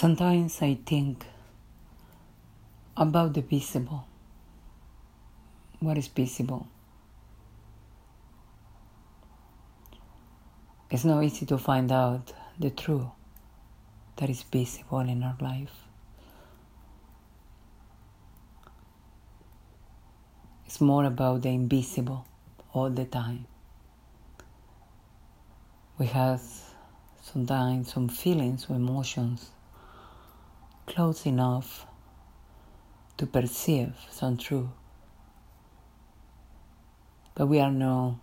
Sometimes I think about the visible. What is visible? It's not easy to find out the truth that is visible in our life. It's more about the invisible all the time. We have sometimes some feelings or emotions close enough to perceive some truth. But we are not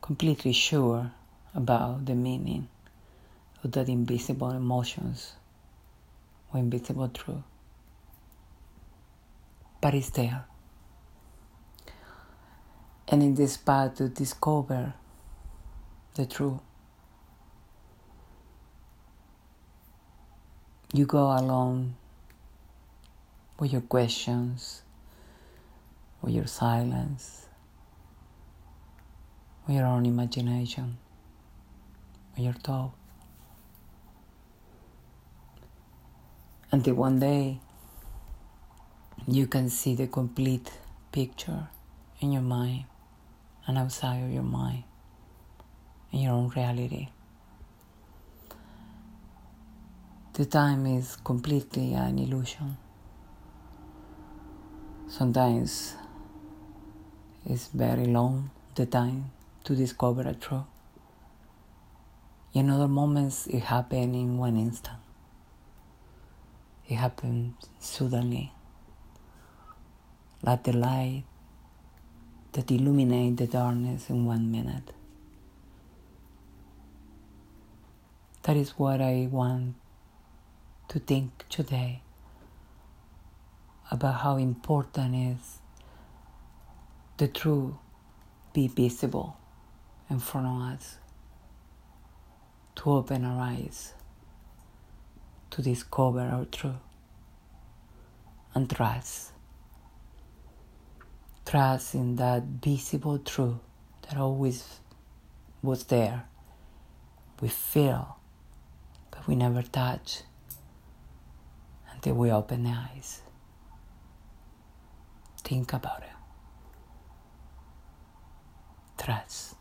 completely sure about the meaning of that invisible emotions or invisible truth. But it's there. And in this path to discover the truth, you go alone with your questions, with your silence, with your own imagination, with your thought. Until one day you can see the complete picture in your mind and outside of your mind, in your own reality. The time is completely an illusion. Sometimes it's very long, the time to discover a truth. In other moments, it happens in one instant. It happens suddenly, like the light that illuminates the darkness in one minute. That is what I want to think today about how important is the truth be visible in front of us to open our eyes to discover our truth and trust. Trust in that visible truth that always was there. We feel but we never touch until we open the eyes. Think about it. Trust.